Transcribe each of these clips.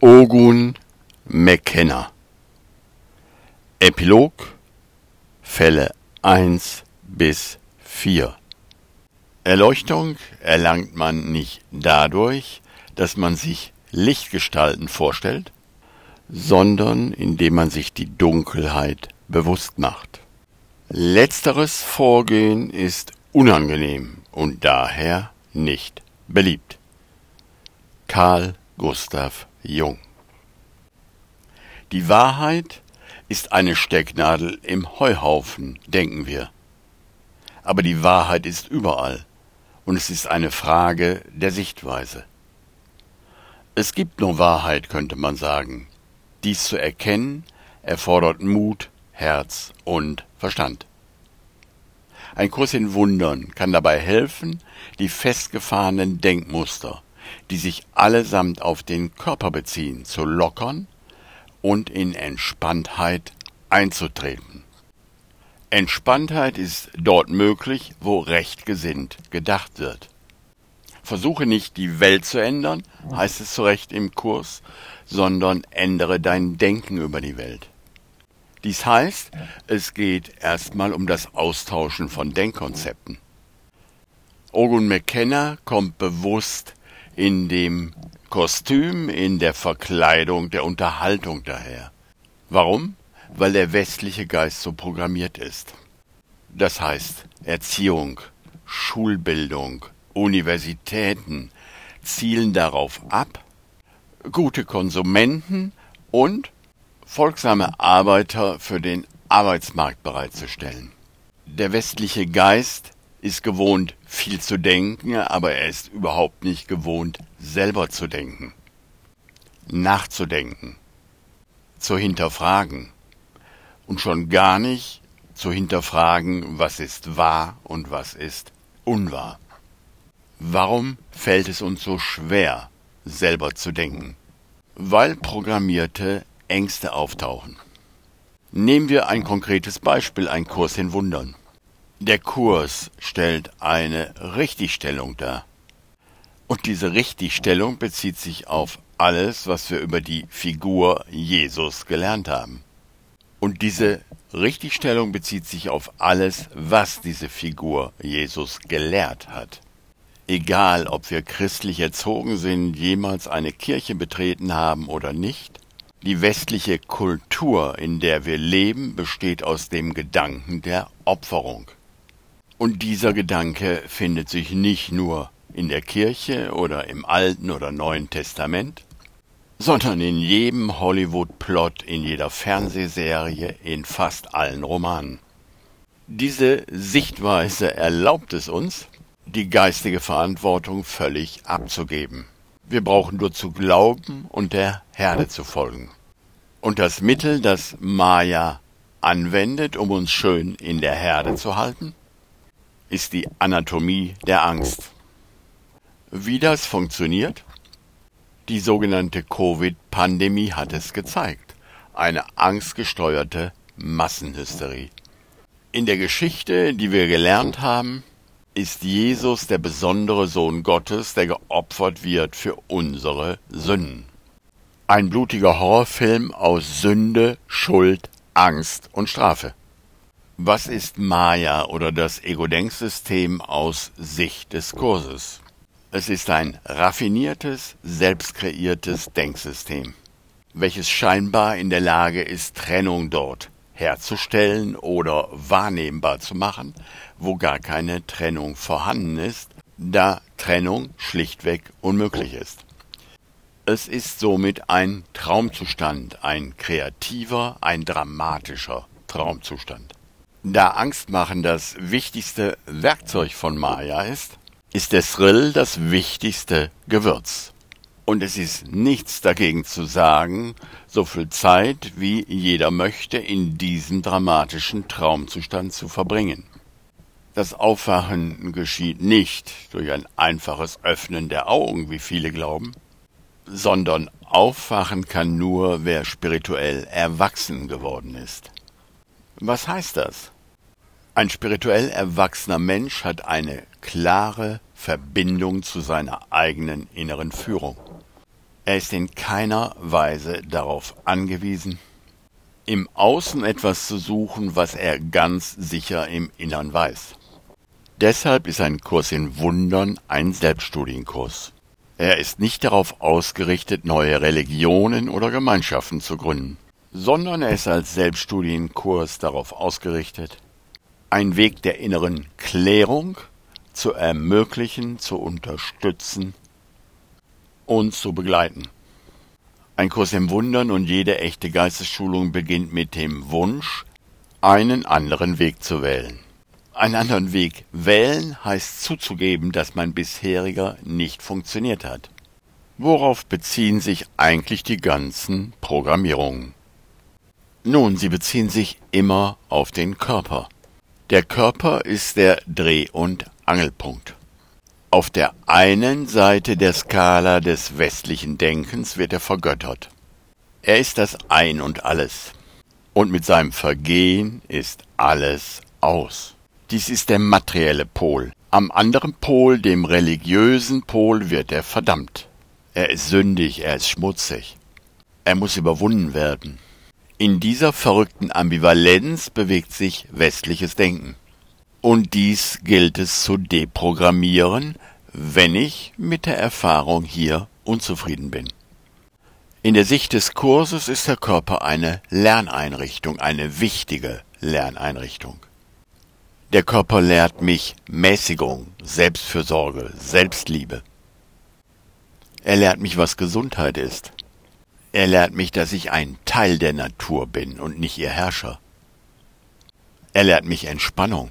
Ogun McKenna Epilog Fälle 1 bis 4 Erleuchtung erlangt man nicht dadurch, dass man sich Lichtgestalten vorstellt, sondern indem man sich die Dunkelheit bewusst macht. Letzteres Vorgehen ist unangenehm und daher nicht beliebt. Karl Gustav Jung Die Wahrheit ist eine Stecknadel im Heuhaufen, denken wir. Aber die Wahrheit ist überall, und es ist eine Frage der Sichtweise. Es gibt nur Wahrheit, könnte man sagen. Dies zu erkennen erfordert Mut, Herz und Verstand. Ein Kurs in Wundern kann dabei helfen, die festgefahrenen Denkmuster, die sich allesamt auf den Körper beziehen, zu lockern und in Entspanntheit einzutreten. Entspanntheit ist dort möglich, wo rechtgesinnt gedacht wird. Versuche nicht die Welt zu ändern, heißt es zu Recht im Kurs, sondern ändere dein Denken über die Welt. Dies heißt, es geht erstmal um das Austauschen von Denkkonzepten. Ogun McKenna kommt bewusst in dem Kostüm, in der Verkleidung der Unterhaltung daher. Warum? Weil der westliche Geist so programmiert ist. Das heißt, Erziehung, Schulbildung, Universitäten zielen darauf ab, gute Konsumenten und folgsame Arbeiter für den Arbeitsmarkt bereitzustellen. Der westliche Geist ist gewohnt, viel zu denken, aber er ist überhaupt nicht gewohnt, selber zu denken, nachzudenken, zu hinterfragen und schon gar nicht zu hinterfragen, was ist wahr und was ist unwahr. Warum fällt es uns so schwer, selber zu denken? Weil programmierte Ängste auftauchen. Nehmen wir ein konkretes Beispiel, ein Kurs in Wundern. Der Kurs stellt eine Richtigstellung dar. Und diese Richtigstellung bezieht sich auf alles, was wir über die Figur Jesus gelernt haben. Und diese Richtigstellung bezieht sich auf alles, was diese Figur Jesus gelehrt hat. Egal, ob wir christlich erzogen sind, jemals eine Kirche betreten haben oder nicht, die westliche Kultur, in der wir leben, besteht aus dem Gedanken der Opferung. Und dieser Gedanke findet sich nicht nur in der Kirche oder im Alten oder Neuen Testament, sondern in jedem Hollywood-Plot, in jeder Fernsehserie, in fast allen Romanen. Diese Sichtweise erlaubt es uns, die geistige Verantwortung völlig abzugeben. Wir brauchen nur zu glauben und der Herde zu folgen. Und das Mittel, das Maya anwendet, um uns schön in der Herde zu halten, ist die Anatomie der Angst. Wie das funktioniert? Die sogenannte Covid-Pandemie hat es gezeigt. Eine angstgesteuerte Massenhysterie. In der Geschichte, die wir gelernt haben, ist Jesus der besondere Sohn Gottes, der geopfert wird für unsere Sünden. Ein blutiger Horrorfilm aus Sünde, Schuld, Angst und Strafe. Was ist Maya oder das Ego-Denksystem aus Sicht des Kurses? Es ist ein raffiniertes, selbstkreiertes Denksystem, welches scheinbar in der Lage ist, Trennung dort herzustellen oder wahrnehmbar zu machen, wo gar keine Trennung vorhanden ist, da Trennung schlichtweg unmöglich ist. Es ist somit ein Traumzustand, ein kreativer, ein dramatischer Traumzustand. Da Angstmachen das wichtigste Werkzeug von Maya ist, ist der Thrill das wichtigste Gewürz. Und es ist nichts dagegen zu sagen, so viel Zeit wie jeder möchte in diesem dramatischen Traumzustand zu verbringen. Das Aufwachen geschieht nicht durch ein einfaches Öffnen der Augen, wie viele glauben, sondern aufwachen kann nur, wer spirituell erwachsen geworden ist. Was heißt das? Ein spirituell erwachsener Mensch hat eine klare Verbindung zu seiner eigenen inneren Führung. Er ist in keiner Weise darauf angewiesen, im Außen etwas zu suchen, was er ganz sicher im Innern weiß. Deshalb ist ein Kurs in Wundern ein Selbststudienkurs. Er ist nicht darauf ausgerichtet, neue Religionen oder Gemeinschaften zu gründen, sondern er ist als Selbststudienkurs darauf ausgerichtet, einen Weg der inneren Klärung zu ermöglichen, zu unterstützen und zu begleiten. Ein Kurs im Wundern und jede echte Geistesschulung beginnt mit dem Wunsch, einen anderen Weg zu wählen. Einen anderen Weg wählen heißt zuzugeben, dass mein bisheriger nicht funktioniert hat. Worauf beziehen sich eigentlich die ganzen Programmierungen? Nun, sie beziehen sich immer auf den Körper. Der Körper ist der Dreh- und Angelpunkt. Auf der einen Seite der Skala des westlichen Denkens wird er vergöttert. Er ist das Ein und alles. Und mit seinem Vergehen ist alles aus. Dies ist der materielle Pol. Am anderen Pol, dem religiösen Pol, wird er verdammt. Er ist sündig, er ist schmutzig. Er muss überwunden werden. In dieser verrückten Ambivalenz bewegt sich westliches Denken. Und dies gilt es zu deprogrammieren, wenn ich mit der Erfahrung hier unzufrieden bin. In der Sicht des Kurses ist der Körper eine Lerneinrichtung, eine wichtige Lerneinrichtung. Der Körper lehrt mich Mäßigung, Selbstfürsorge, Selbstliebe. Er lehrt mich, was Gesundheit ist. Er lehrt mich, dass ich ein Teil der Natur bin und nicht ihr Herrscher. Er lehrt mich Entspannung.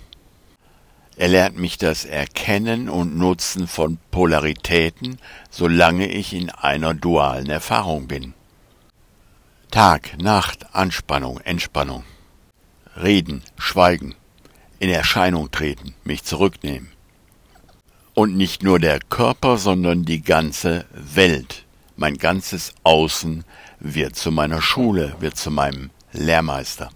Er lehrt mich das Erkennen und Nutzen von Polaritäten, solange ich in einer dualen Erfahrung bin. Tag, Nacht, Anspannung, Entspannung. Reden, Schweigen, in Erscheinung treten, mich zurücknehmen. Und nicht nur der Körper, sondern die ganze Welt, mein ganzes Außen wird zu meiner Schule, wird zu meinem Lehrmeister.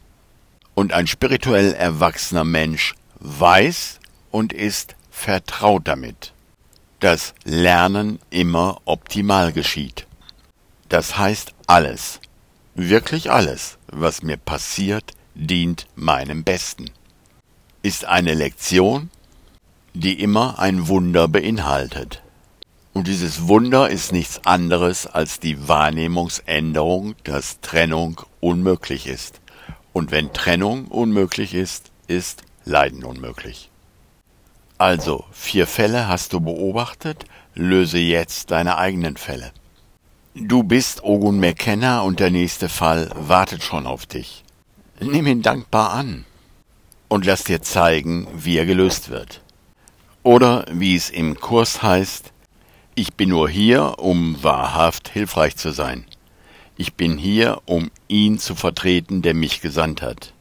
Und ein spirituell erwachsener Mensch weiß, und ist vertraut damit, dass Lernen immer optimal geschieht. Das heißt alles, wirklich alles, was mir passiert, dient meinem Besten. Ist eine Lektion, die immer ein Wunder beinhaltet. Und dieses Wunder ist nichts anderes als die Wahrnehmungsänderung, dass Trennung unmöglich ist. Und wenn Trennung unmöglich ist, ist Leiden unmöglich. Also, vier Fälle hast du beobachtet, löse jetzt deine eigenen Fälle. Du bist Ogun McKenna und der nächste Fall wartet schon auf dich. Nimm ihn dankbar an und lass dir zeigen, wie er gelöst wird. Oder wie es im Kurs heißt, ich bin nur hier, um wahrhaft hilfreich zu sein. Ich bin hier, um ihn zu vertreten, der mich gesandt hat.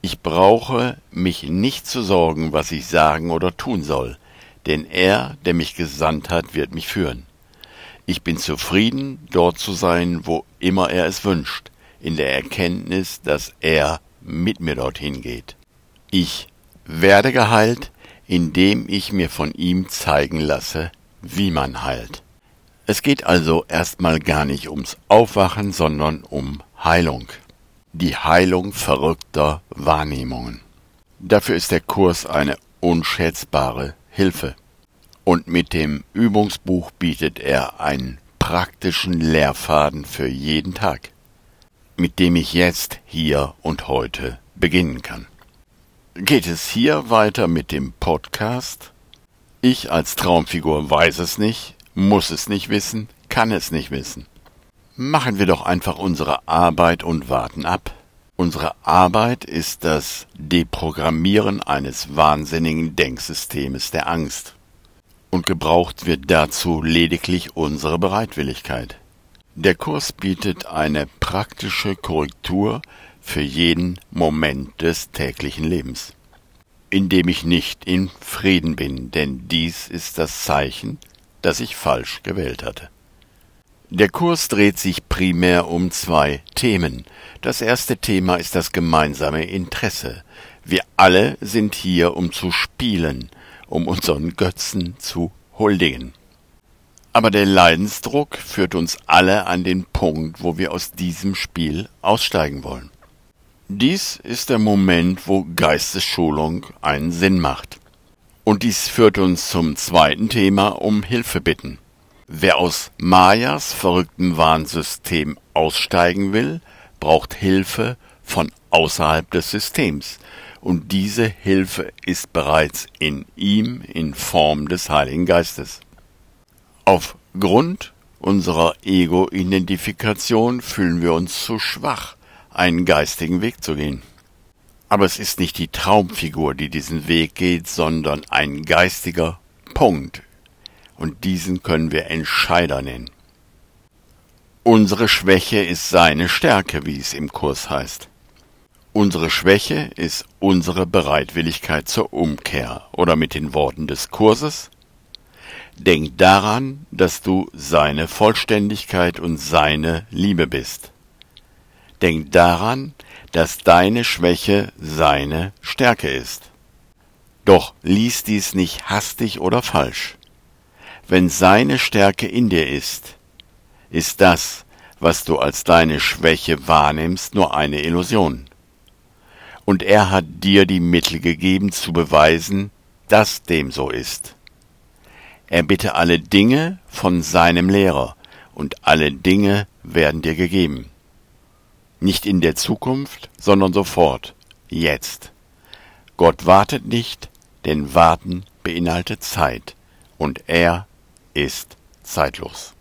Ich brauche mich nicht zu sorgen, was ich sagen oder tun soll, denn er, der mich gesandt hat, wird mich führen. Ich bin zufrieden, dort zu sein, wo immer er es wünscht, in der Erkenntnis, dass er mit mir dorthin geht. Ich werde geheilt, indem ich mir von ihm zeigen lasse, wie man heilt. Es geht also erstmal gar nicht ums Aufwachen, sondern um Heilung die Heilung verrückter Wahrnehmungen. Dafür ist der Kurs eine unschätzbare Hilfe. Und mit dem Übungsbuch bietet er einen praktischen Lehrfaden für jeden Tag, mit dem ich jetzt, hier und heute beginnen kann. Geht es hier weiter mit dem Podcast? Ich als Traumfigur weiß es nicht, muss es nicht wissen, kann es nicht wissen. Machen wir doch einfach unsere Arbeit und warten ab. Unsere Arbeit ist das Deprogrammieren eines wahnsinnigen Denksystems der Angst. Und gebraucht wird dazu lediglich unsere Bereitwilligkeit. Der Kurs bietet eine praktische Korrektur für jeden Moment des täglichen Lebens, in dem ich nicht in Frieden bin, denn dies ist das Zeichen, dass ich falsch gewählt hatte. Der Kurs dreht sich primär um zwei Themen. Das erste Thema ist das gemeinsame Interesse. Wir alle sind hier, um zu spielen, um unseren Götzen zu huldigen. Aber der Leidensdruck führt uns alle an den Punkt, wo wir aus diesem Spiel aussteigen wollen. Dies ist der Moment, wo Geistesschulung einen Sinn macht. Und dies führt uns zum zweiten Thema um Hilfe bitten. Wer aus Mayas verrücktem Warnsystem aussteigen will, braucht Hilfe von außerhalb des Systems. Und diese Hilfe ist bereits in ihm in Form des Heiligen Geistes. Aufgrund unserer Ego-Identifikation fühlen wir uns zu schwach, einen geistigen Weg zu gehen. Aber es ist nicht die Traumfigur, die diesen Weg geht, sondern ein geistiger Punkt. Und diesen können wir Entscheider nennen. Unsere Schwäche ist seine Stärke, wie es im Kurs heißt. Unsere Schwäche ist unsere Bereitwilligkeit zur Umkehr oder mit den Worten des Kurses Denk daran, dass du seine Vollständigkeit und seine Liebe bist. Denk daran, dass deine Schwäche seine Stärke ist. Doch lies dies nicht hastig oder falsch. Wenn seine Stärke in dir ist, ist das, was du als deine Schwäche wahrnimmst, nur eine Illusion. Und er hat dir die Mittel gegeben zu beweisen, dass dem so ist. Er bitte alle Dinge von seinem Lehrer, und alle Dinge werden dir gegeben. Nicht in der Zukunft, sondern sofort, jetzt. Gott wartet nicht, denn Warten beinhaltet Zeit, und er ist zeitlos.